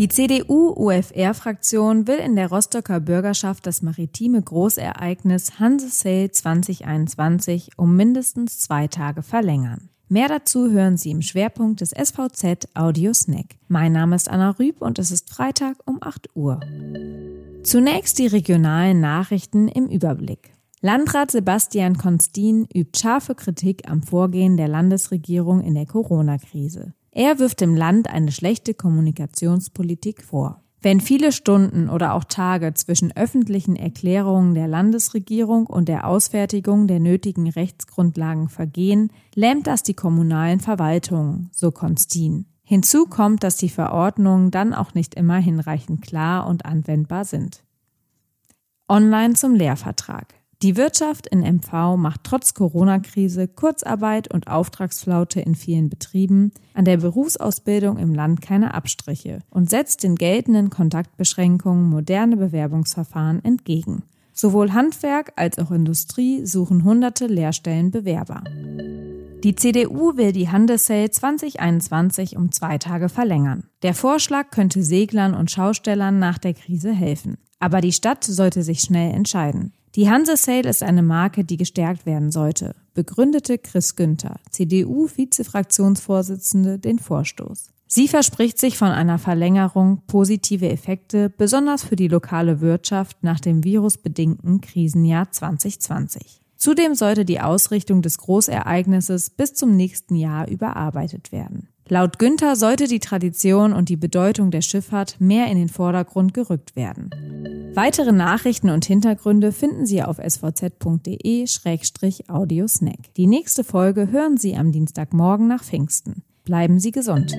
Die CDU-UFR-Fraktion will in der Rostocker Bürgerschaft das maritime Großereignis Hanse Sail 2021 um mindestens zwei Tage verlängern. Mehr dazu hören Sie im Schwerpunkt des SVZ Audio Snack. Mein Name ist Anna Rüb und es ist Freitag um 8 Uhr. Zunächst die regionalen Nachrichten im Überblick. Landrat Sebastian Konstin übt scharfe Kritik am Vorgehen der Landesregierung in der Corona-Krise. Er wirft dem Land eine schlechte Kommunikationspolitik vor. Wenn viele Stunden oder auch Tage zwischen öffentlichen Erklärungen der Landesregierung und der Ausfertigung der nötigen Rechtsgrundlagen vergehen, lähmt das die kommunalen Verwaltungen, so Konstin. Hinzu kommt, dass die Verordnungen dann auch nicht immer hinreichend klar und anwendbar sind. Online zum Lehrvertrag. Die Wirtschaft in MV macht trotz Corona-Krise, Kurzarbeit und Auftragsflaute in vielen Betrieben an der Berufsausbildung im Land keine Abstriche und setzt den geltenden Kontaktbeschränkungen moderne Bewerbungsverfahren entgegen. Sowohl Handwerk als auch Industrie suchen hunderte Lehrstellenbewerber. Die CDU will die Handelssale 2021 um zwei Tage verlängern. Der Vorschlag könnte Seglern und Schaustellern nach der Krise helfen. Aber die Stadt sollte sich schnell entscheiden. Die Hanse Sale ist eine Marke, die gestärkt werden sollte, begründete Chris Günther, CDU-Vizefraktionsvorsitzende, den Vorstoß. Sie verspricht sich von einer Verlängerung positive Effekte, besonders für die lokale Wirtschaft nach dem virusbedingten Krisenjahr 2020. Zudem sollte die Ausrichtung des Großereignisses bis zum nächsten Jahr überarbeitet werden. Laut Günther sollte die Tradition und die Bedeutung der Schifffahrt mehr in den Vordergrund gerückt werden. Weitere Nachrichten und Hintergründe finden Sie auf svz.de-audiosnack. Die nächste Folge hören Sie am Dienstagmorgen nach Pfingsten. Bleiben Sie gesund.